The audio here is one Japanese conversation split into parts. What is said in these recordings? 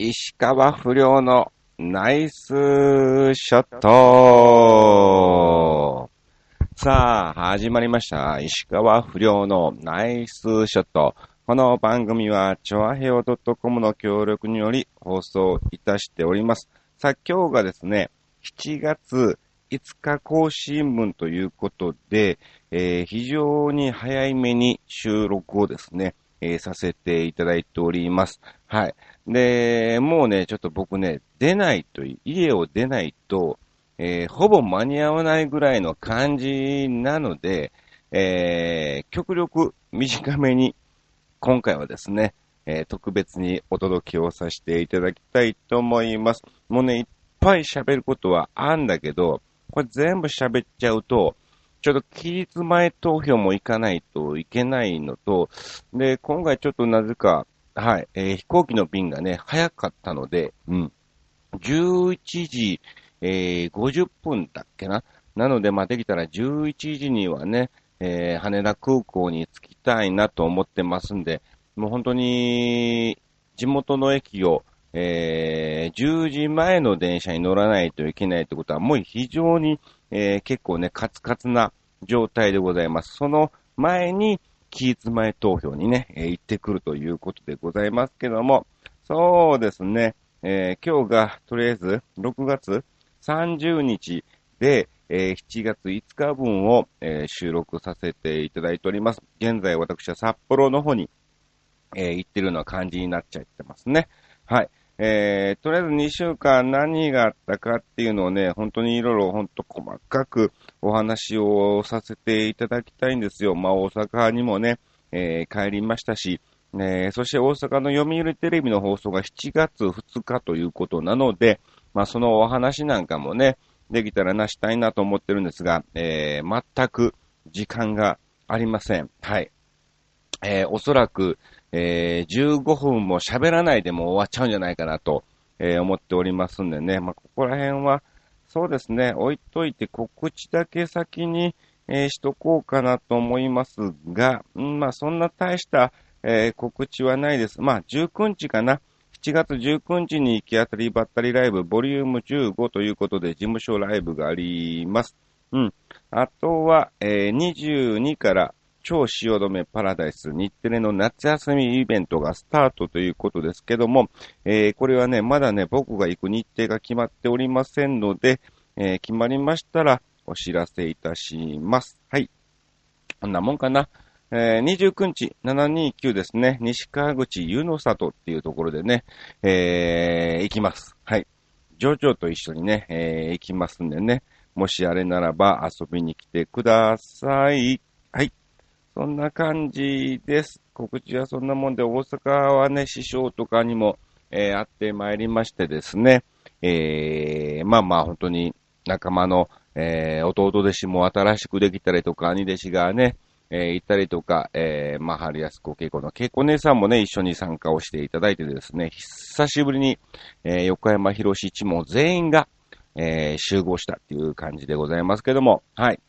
石川不良のナイスショットさあ、始まりました。石川不良のナイスショット。この番組は、チョアヘオ .com の協力により放送いたしております。さあ、今日がですね、7月5日更新分ということで、えー非常に早いめに収録をですね、えーさせていただいております。はい。で、もうね、ちょっと僕ね、出ないと、家を出ないと、えーほぼ間に合わないぐらいの感じなので、えー極力短めに、今回はですね、えー特別にお届けをさせていただきたいと思います。もうね、いっぱい喋ることはあんだけど、これ全部喋っちゃうと、ちょっと期日前投票も行かないといけないのと、で、今回ちょっとなぜか、はい、えー飛行機の便がね、早かったので、うん、11時、えー50分だっけな？なので、まあ、できたら11時にはね、えー羽田空港に着きたいなと思ってますんで、もう本当に、地元の駅を、えー10時前の電車に乗らないといけないってことは、もう非常に、えー結構ね、カツカツな状態でございます。その前に、期日前投票にね、えー行ってくるということでございますけども、そうですね、えー今日がとりあえず6月30日で、えー7月5日分を、えー収録させていただいております。現在私は札幌の方に、え行ってるような感じになっちゃってますね。はい。えー、とりあえず2週間何があったかっていうのをね、本当にいろいろ本当細かくお話をさせていただきたいんですよ。まあ大阪にもね、えー帰りましたし、えーそして大阪の読売テレビの放送が7月2日ということなので、まあそのお話なんかもね、できたらなしたいなと思ってるんですが、えー全く時間がありません。はい。えーおそらく、えー15分も喋らないでも終わっちゃうんじゃないかなと、えー思っておりますんでね。まあ、ここら辺は、そうですね、置いといて告知だけ先に、えーしとこうかなと思いますが、うん、まあ、そんな大した、えー告知はないです。まあ、19日かな。7月19日に行き当たりばったりライブ、ボリューム15ということで、事務所ライブがあります。うん。あとは、えー22から、超汐留パラダイス日テレの夏休みイベントがスタートということですけども、えーこれはね、まだね、僕が行く日程が決まっておりませんので、えー決まりましたらお知らせいたします。はい。こんなもんかな。えー29日、729ですね、西川口湯の里っていうところでね、えー行きます。はい。ジョジョと一緒にね、えー行きますんでね、もしあれならば遊びに来てください。はい。そんな感じです。告知はそんなもんで、大阪はね、師匠とかにも、えー会ってまいりましてですね、えー、まあまあ本当に仲間の、えー弟弟子も新しくできたりとか、兄弟子がね、えー行ったりとか、えー、まあ、春安子稽古の稽古姉さんもね、一緒に参加をしていただいてですね、久しぶりに、えー横山博士一門全員が、えー集合したっていう感じでございますけども、はい。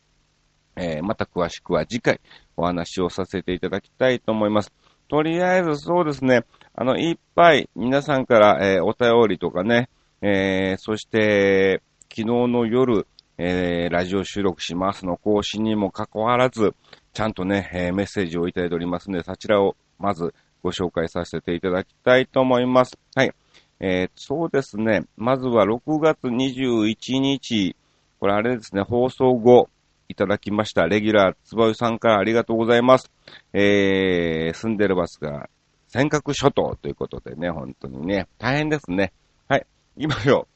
えーまた詳しくは次回お話をさせていただきたいと思います。とりあえずそうですね、あの、いっぱい皆さんから、えーお便りとかね、えーそして、昨日の夜、えーラジオ収録しますの更新にもかかわらず、ちゃんとね、えーメッセージをいただいておりますので、そちらをまずご紹介させていただきたいと思います。はい。えーそうですね、まずは6月21日、これあれですね、放送後、いただきました。レギュラー、つばゆさんからありがとうございます。えー、住んでるバスが、尖閣諸島ということでね、本当にね、大変ですね。はい。今よ、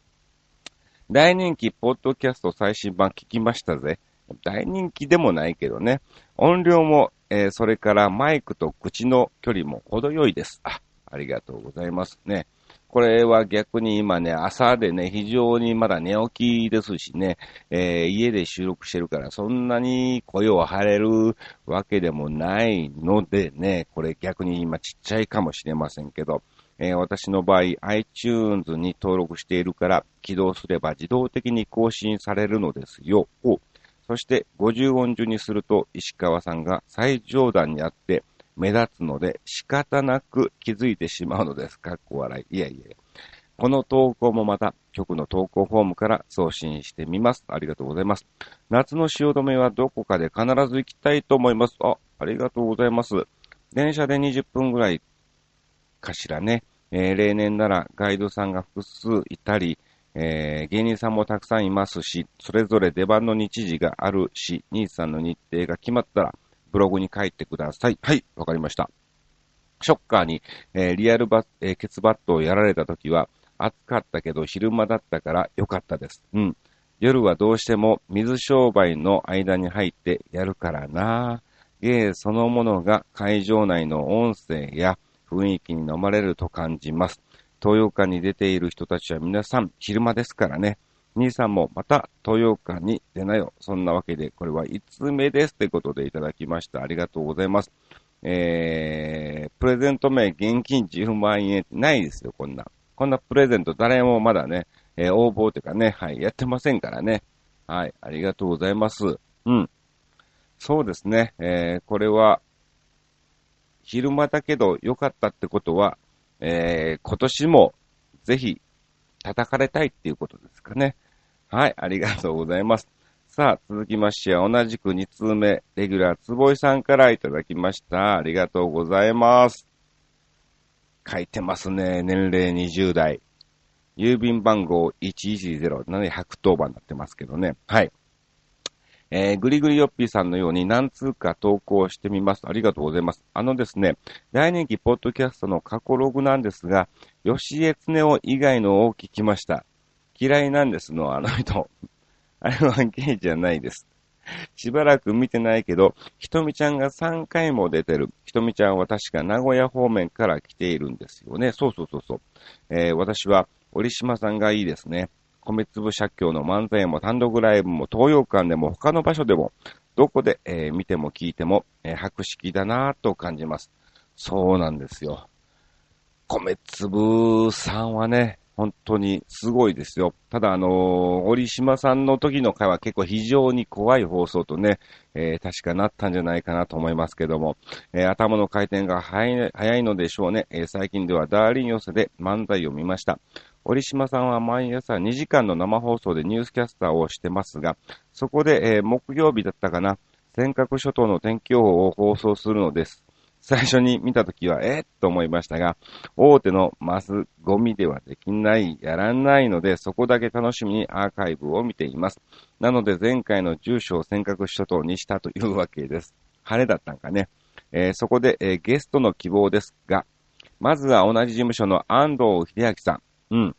大人気ポッドキャスト最新版聞きましたぜ。大人気でもないけどね。音量も、えーそれからマイクと口の距離も程よいです。あ、ありがとうございますね。これは逆に今ね、朝でね、非常にまだ寝起きですしね、えー家で収録してるから、そんなに声を張れるわけでもないのでね、これ逆に今ちっちゃいかもしれませんけど、えー私の場合 iTunes に登録しているから起動すれば自動的に更新されるのですよ。そして50音順にすると石川さんが最上段にあって、目立つので仕方なく気づいてしまうのです。か？っこ笑い。いやいや。この投稿もまた局の投稿フォームから送信してみます。ありがとうございます。夏の汐留はどこかで必ず行きたいと思います。あ、ありがとうございます。電車で20分ぐらいかしらね。えー、例年ならガイドさんが複数いたり、えー、芸人さんもたくさんいますし、それぞれ出番の日時があるし、兄さんの日程が決まったら、ブログに書いてください。はい、わかりました。ショッカーに、えー、リアルバ、えー、ケツバットをやられた時は、暑かったけど昼間だったから良かったです。うん。夜はどうしても水商売の間に入ってやるからな。芸そのものが会場内の音声や雰囲気に飲まれると感じます。東洋館に出ている人たちは皆さん昼間ですからね。兄さんもまた東洋館に出なよ。そんなわけで、これは5つ目ですってことでいただきました。ありがとうございます。えー、プレゼント名現金10万円ないですよ、こんな。こんなプレゼント誰もまだね、えー、応募というかね、はい、やってませんからね。はい、ありがとうございます。うん。そうですね、えー、これは、昼間だけど良かったってことは、えー、今年もぜひ叩かれたいっていうことですかね。はい、ありがとうございます。さあ、続きましては同じく2通目、レギュラーつぼいさんからいただきました。ありがとうございます。書いてますね。年齢20代。郵便番号110、なので110番になってますけどね。はい。えー、ぐりぐりよっぴーさんのように何通か投稿してみます。ありがとうございます。あのですね、大人気ポッドキャストの過去ログなんですが、吉江恒夫以外のを聞きました。嫌いなんですの、あの人。あれはゲイじゃないです。しばらく見てないけど、ひとみちゃんが3回も出てる。ひとみちゃんは確か名古屋方面から来ているんですよね。そうそうそうそう。えー、私は、折島さんがいいですね。米粒社協の漫才も単独ライブも東洋館でも他の場所でも、どこで、えー、見ても聞いても、えー、博識だなぁと感じます。そうなんですよ。米粒さんはね、本当にすごいですよ。ただ、あのー、折島さんの時の回は結構非常に怖い放送とね、えー、確かなったんじゃないかなと思いますけども、えー、頭の回転が早い早いのでしょうね。え最近ではダーリン寄せで漫才を見ました。折島さんは毎朝2時間の生放送でニュースキャスターをしてますが、そこで、え木曜日だったかな、尖閣諸島の天気予報を放送するのです。最初に見たときは、えー、と思いましたが、大手のマスゴミではできない、やらないので、そこだけ楽しみにアーカイブを見ています。なので、前回の住所を尖閣諸島にしたというわけです。晴れだったんかね。えー、そこで、えー、ゲストの希望ですが、まずは同じ事務所の安藤秀明さん。うん。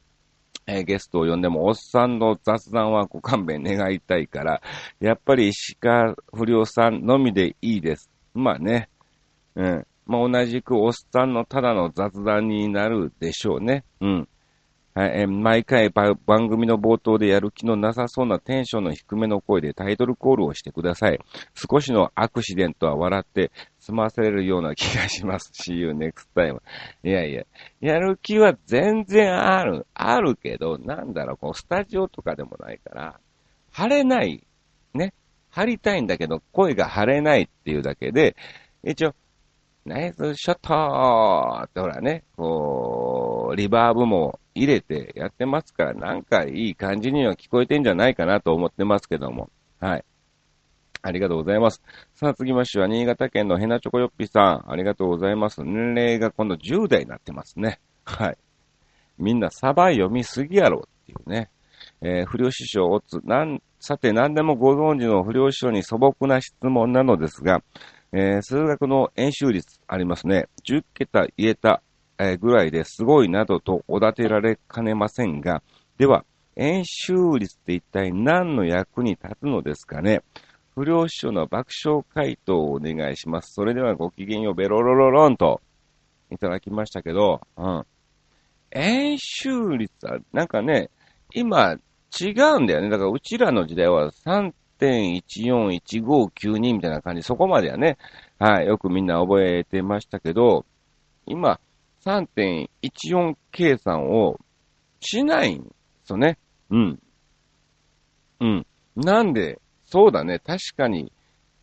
えー、ゲストを呼んでも、おっさんの雑談はご勘弁願いたいから、やっぱり石川不良さんのみでいいです。まあね、うん。まあ、同じくおっさんのただの雑談になるでしょうね。うん。はい、え毎回番組の冒頭でやる気のなさそうなテンションの低めの声でタイトルコールをしてください。少しのアクシデントは笑って済ませれるような気がします。See you next time. いやいや、やる気は全然ある、あるけど、なんだろう、こう、スタジオとかでもないから、晴れない、ね、張りたいんだけど、声が晴れないっていうだけで、一応、ナイスショットってほらね、こう、リバーブも入れてやってますから、なんかいい感じには聞こえてんじゃないかなと思ってますけども。はい。ありがとうございます。さあ、次ましては、新潟県のヘナチョコヨッピさん。ありがとうございます。年齢が今度10代になってますね。はい。みんなサバ読みすぎやろっていうね。えー、不良師匠、おつ、なん、さて何でもご存知の不良師匠に素朴な質問なのですが、えー、数学の演習率ありますね。10桁言えた、えー、ぐらいですごいなどとおだてられかねませんが、では、演習率って一体何の役に立つのですかね不良師匠の爆笑回答をお願いします。それではごきげんよう、ベロロロロンといただきましたけど、うん。演習率は、なんかね、今、違うんだよね。だから、うちらの時代は3 3.141592みたいな感じ、そこまではね、はい、よくみんな覚えてましたけど、今、3.14計算をしないんですよね。うん。うん。なんで、そうだね、確かに、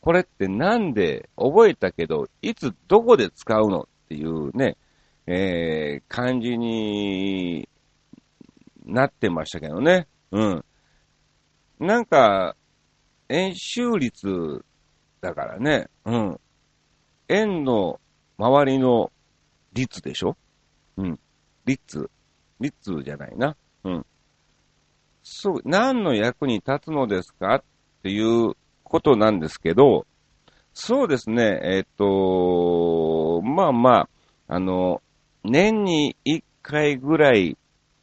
これってなんで覚えたけど、いつどこで使うのっていうね、えー、感じになってましたけどね。うん。なんか、円周率だからね、うん。円の周りの率でしょ？うん。率率じゃないな。うん。そう、何の役に立つのですかっていうことなんですけど、そうですね、えっ、と、まあまあ、あの、年に一回ぐらい、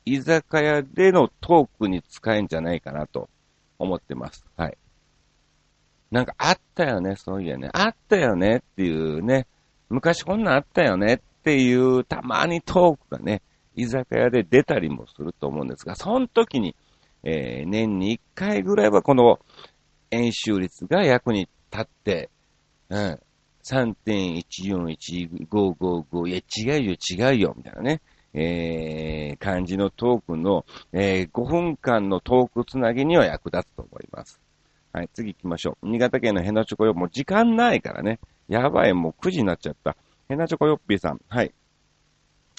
居酒屋でのトークに使えんじゃないかなと思ってます。はい。なんかあったよね、そういやね。あったよねっていうね。昔こんなんあったよねっていうたまにトークがね、居酒屋で出たりもすると思うんですが、その時に、えー、年に一回ぐらいはこの演習率が役に立って、うん、3.1415555、いや、違うよ、違うよ、みたいなね、えー、感じのトークの、えー、5分間のトークつなぎには役立つと思います。はい、次行きましょう。新潟県のヘナチョコよ、もう時間ないからね。やばい、もう9時になっちゃった。ヘナチョコヨッピーさん。はい。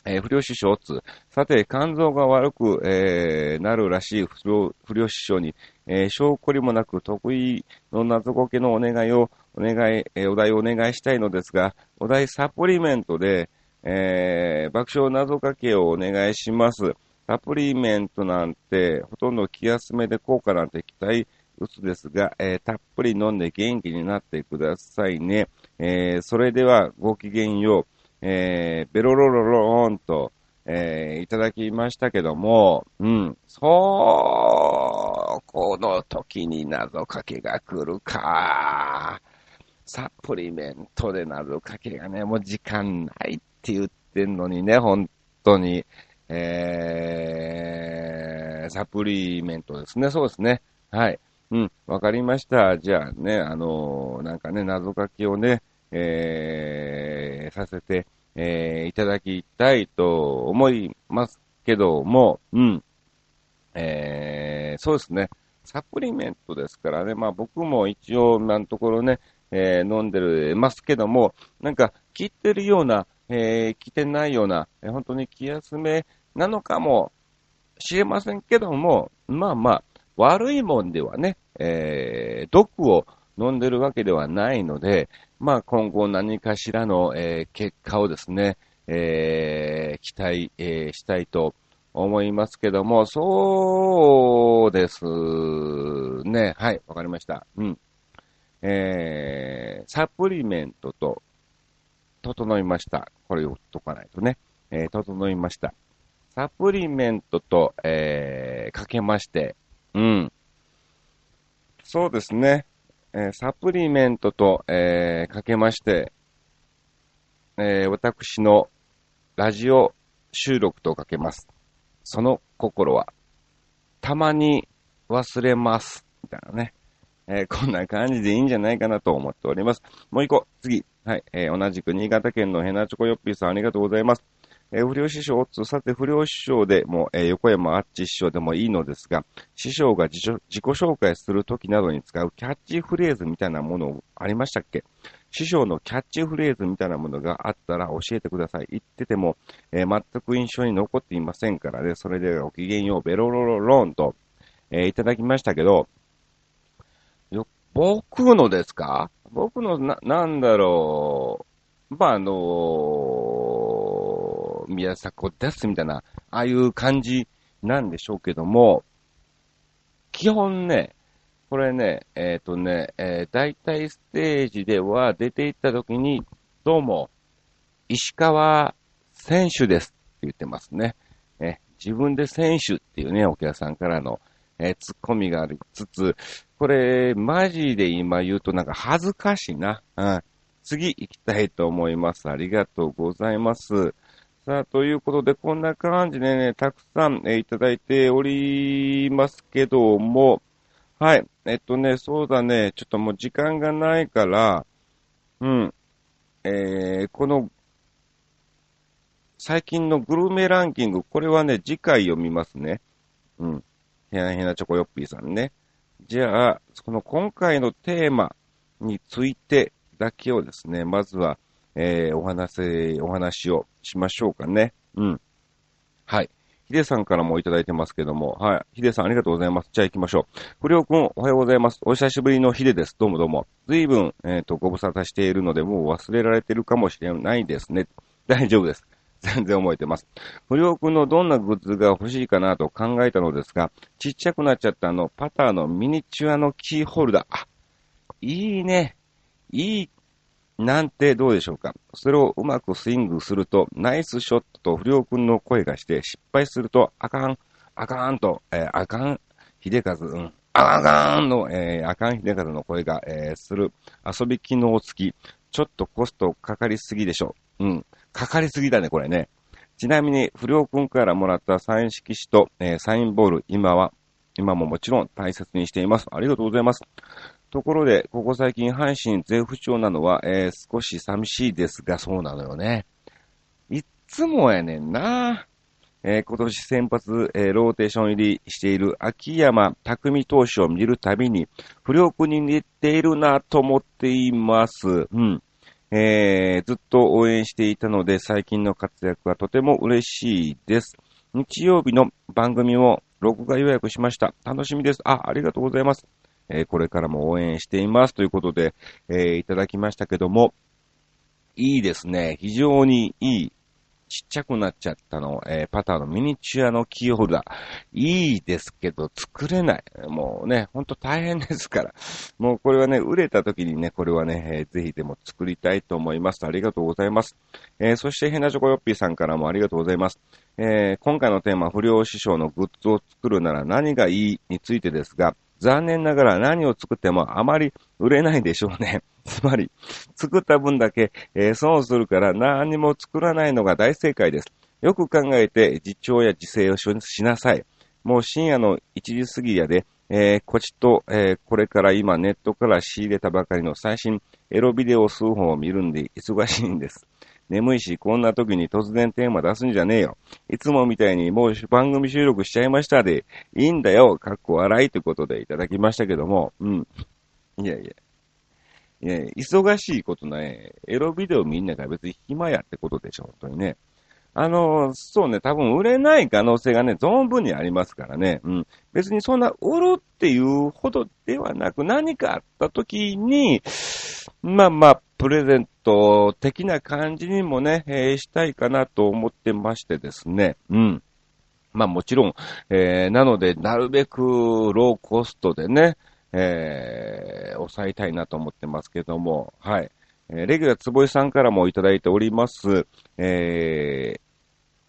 えー、不良師匠つ。さて、肝臓が悪く、えー、なるらしい不良不良師匠に、えー、証拠りもなく得意の謎解けのお願いを、お願い、え、お題をお願いしたいのですが、お題サプリメントで、え、爆笑謎かけをお願いします。サプリメントなんて、ほとんど気休めで効果なんて期待薄ですが、えー、たっぷり飲んで元気になってくださいね。えー、それではごきげんよう。えー、ベロロロローンと、えー、いただきましたけども、うん、そう、この時に謎かけが来るか。サプリメントで謎かけがね、もう時間ないって言ってんのにね、本当に。えー、サプリメントですね、そうですね。はい。うん、わかりました。じゃあね、あのー、なんかね、謎かけをね、えー、させて、えー、いただきたいと思いますけども、うん。えー、そうですね。サプリメントですからね。まあ僕も一応今のところね、えー、飲んでるますけども、なんか、効いてるような、えー、効いてないような、えー、本当に気休めなのかもしれませんけども、まあまあ、悪いもんではね、えー、毒を飲んでるわけではないので、まあ今後何かしらの、えー、結果をですね、えー、期待、えー、したいと思いますけども、そうですね。はい、わかりました。うん。えー、サプリメントと、整いました。これを言っとかないとね。えー、整いました。サプリメントと、えー、かけまして、うん。そうですね。えー、サプリメントと、えー、かけまして、えー、私のラジオ収録とかけます。その心は、たまに忘れます。みたいなね。えこんな感じでいいんじゃないかなと思っております。もう一個、次。はい。え同じく新潟県のヘナチョコヨッピーさんありがとうございます。えー、不良師匠つ、さて不良師匠でも、えー、横山あっち師匠でもいいのですが、師匠が自己紹介するときなどに使うキャッチフレーズみたいなものありましたっけ？師匠のキャッチフレーズみたいなものがあったら教えてください。言ってても、えー、全く印象に残っていませんからね。それではごきげんよう、ベロロロロンと、えー、いただきましたけど、よ、僕のですか？僕のな、なんだろう。まあ、あのー宮迫ですみたいな、ああいう感じなんでしょうけども、基本ね、これね、えっ、ー、とね、えー、大体ステージでは出て行った時に、どうも、石川選手ですって言ってますね。え自分で選手っていうね、お客さんからの、えー、ツッコミがありつつ、これ、マジで今言うとなんか恥ずかしいな。うん。次行きたいと思います。ありがとうございます。さあ、ということで、こんな感じでね、たくさん、えー、いただいておりますけども、はい。えっとね、そうだね、ちょっともう時間がないから、うん。えー、この、最近のグルメランキング、これはね、次回読みますね。うん。へなへなチョコヨッピーさんね。じゃあ、この今回のテーマ、についてだけをですね、まずは、えー、お話、お話をしましょうかね。うん。はい。ヒデさんからもいただいてますけども、はい。ヒデさんありがとうございます。じゃあ行きましょう。不良くん、おはようございます。お久しぶりのヒデです。どうもどうも。随分、えっ、ー、と、ご無沙汰しているので、もう忘れられてるかもしれないですね。大丈夫です。全然覚えてます。不良くんのどんなグッズが欲しいかなと考えたのですが、ちっちゃくなっちゃったあの、パターのミニチュアのキーホルダー。あ、いいね。いいなんてどうでしょうか。それをうまくスイングすると、ナイスショットと不良くんの声がして、失敗すると、あかん、あかんと、えー、あかん、秀和、うん、あかんの、えー、あかん秀和の声が、えー、する遊び機能付き。ちょっとコストかかりすぎでしょう。うん。かかりすぎだね、これね。ちなみに、不良くんからもらったサイン色紙と、えー、サインボール、今は、今ももちろん大切にしています。ありがとうございます。ところで、ここ最近阪神全不調なのは、えー、少し寂しいですが、そうなのよね。いつもやねんな。えー、今年先発、えー、ローテーション入りしている秋山匠投手を見るたびに、不良区に似ているなと思っています。うん。えー、ずっと応援していたので、最近の活躍はとても嬉しいです。日曜日の番組を録画予約しました。楽しみです。あ、ありがとうございます。えー、これからも応援していますということで、え、いただきましたけども、いいですね。非常にいいちっちゃくなっちゃったの、えー、パターのミニチュアのキーホルダー。いいですけど、作れない。もうね、ほんと大変ですから。もうこれはね、売れた時にね、これはね、えー、ぜひでも作りたいと思います。ありがとうございます。えー、そして、ヘナチョコヨッピーさんからもありがとうございます。えー、今回のテーマ、不良師匠のグッズを作るなら何がいいについてですが、残念ながら何を作ってもあまり売れないでしょうね。つまり、作った分だけ、えー、損するから何も作らないのが大正解です。よく考えて自重や自制をしなさい。もう深夜の1時過ぎやで、えー、こちと、えー、これから今ネットから仕入れたばかりの最新エロビデオ数本を見るんで忙しいんです。眠いし、こんな時に突然テーマ出すんじゃねえよ。いつもみたいにもう番組収録しちゃいましたで、いいんだよ、かっこ笑いということでいただきましたけども、うん。いやいや。いや忙しいことない、エロビデオみんなが別に暇やってことでしょ、本当にね。あの、そうね、多分売れない可能性がね、存分にありますからね。うん。別にそんな売るっていうほどではなく、何かあった時に、まあまあ、プレゼント的な感じにもね、えー、したいかなと思ってましてですね。うん。まあもちろん、えー、なので、なるべくローコストでね、えー、抑えたいなと思ってますけども、はい。え、レギュラー坪井さんからもいただいております、えー、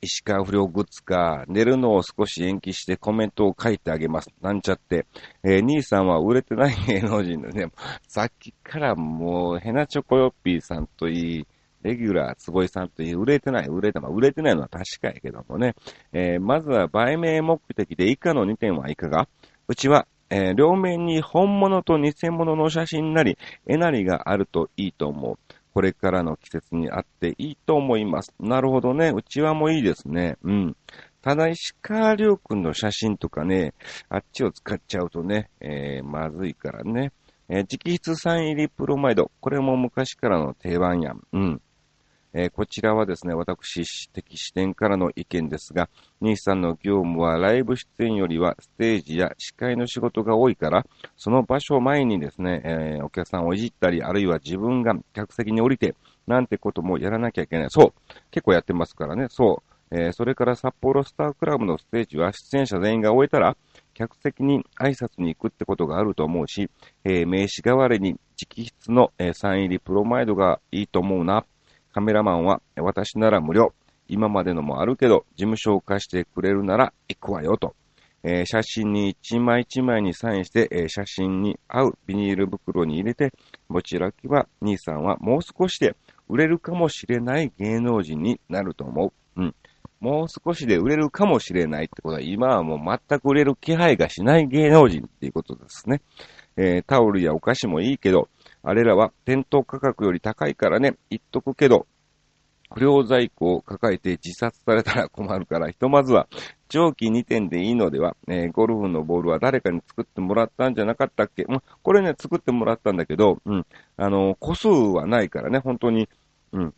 石川不良グッズか、寝るのを少し延期してコメントを書いてあげます。なんちゃって。えー、兄さんは売れてない芸能人のね、さっきからもう、ヘナチョコヨッピーさんといい、レギュラー、坪井さんといい、売れてない、売れて、まあ、売れてないのは確かやけどもね。えー、まずは売名目的で以下の2点はいかが？うちはえー、両面に本物と偽物の写真なり、絵なりがあるといいと思う。これからの季節にあっていいと思います。なるほどね。うちわもいいですね。うん。ただ、石川亮君の写真とかね、あっちを使っちゃうとね、えー、まずいからね。えー、直筆サイン入りプロマイド。これも昔からの定番やん。うん。えー、こちらはですね、私的視点からの意見ですが、兄さんの業務はライブ出演よりはステージや司会の仕事が多いから、その場所前にですね、えー、お客さんをいじったり、あるいは自分が客席に降りて、なんてこともやらなきゃいけない。そう。結構やってますからね。そう。えー、それから札幌スタークラブのステージは出演者全員が終えたら、客席に挨拶に行くってことがあると思うし、えー、名刺代わりに直筆の、えー、サイン入りプロマイドがいいと思うな。カメラマンは私なら無料。今までのもあるけど、事務所を貸してくれるなら行くわよと。えー、写真に一枚一枚にサインして、えー、写真に合うビニール袋に入れて、持ち開きは兄さんはもう少しで売れるかもしれない芸能人になると思う。うん。もう少しで売れるかもしれないってことは、今はもう全く売れる気配がしない芸能人っていうことですね。えー、タオルやお菓子もいいけど、あれらは店頭価格より高いからね、言っとくけど、不良在庫を抱えて自殺されたら困るから、ひとまずは、長期2点でいいのでは、えー、ゴルフのボールは誰かに作ってもらったんじゃなかったっけ？ま、これね、作ってもらったんだけど、うん。あのー、個数はないからね、本当に、うん。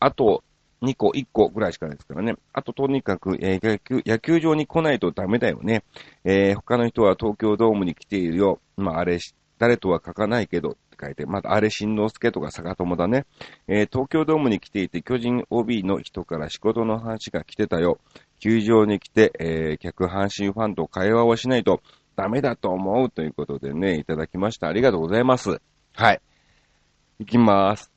あと、2個、1個ぐらいしかないですからね。あと、とにかく、えー、野球、野球場に来ないとダメだよね。えー、他の人は東京ドームに来ているよ。まあ、あれ、誰とは書かないけど、って書いて、また、あれ、新之助とか坂友だね。えー、東京ドームに来ていて、巨人 OB の人から仕事の話が来てたよ。球場に来て、えー、客阪神ファンと会話をしないとダメだと思うということでね、いただきました。ありがとうございます。はい。行きまーす。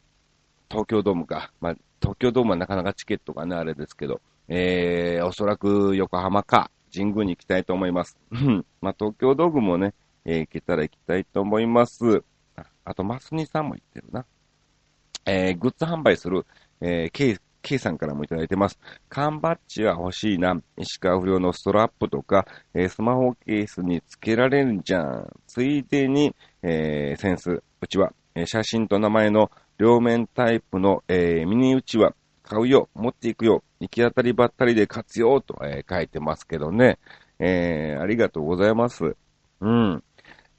東京ドームか。まあ、東京ドームはなかなかチケットがね、あれですけど、えー、おそらく横浜か、神宮に行きたいと思います。まあ、東京ドームもね、えー、行けたら行きたいと思います。ああと、マスニさんも行ってるな。えー、グッズ販売する、えー、K、K さんからもいただいてます。缶バッジは欲しいな。石川不良のストラップとか、えー、スマホケースにつけられるじゃん。ついでに、えー、センス。うちは、えー、写真と名前の両面タイプの、えー、ミニうちわ買うよ、持っていくよ、行き当たりばったりで活用と、えー、書いてますけどね。えー、ありがとうございます。うん。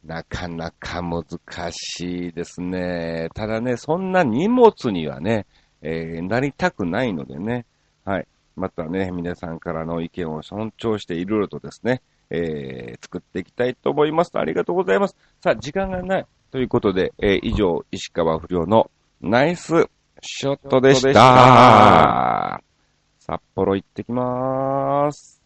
なかなか難しいですね。ただね、そんな荷物にはね、えー、なりたくないのでね。はい。またね、皆さんからの意見を尊重していろいろとですね、えー、作っていきたいと思います。ありがとうございます。さあ、時間がない。ということで、えー、以上、石川不良のナイスショットでした。札幌行ってきまーす。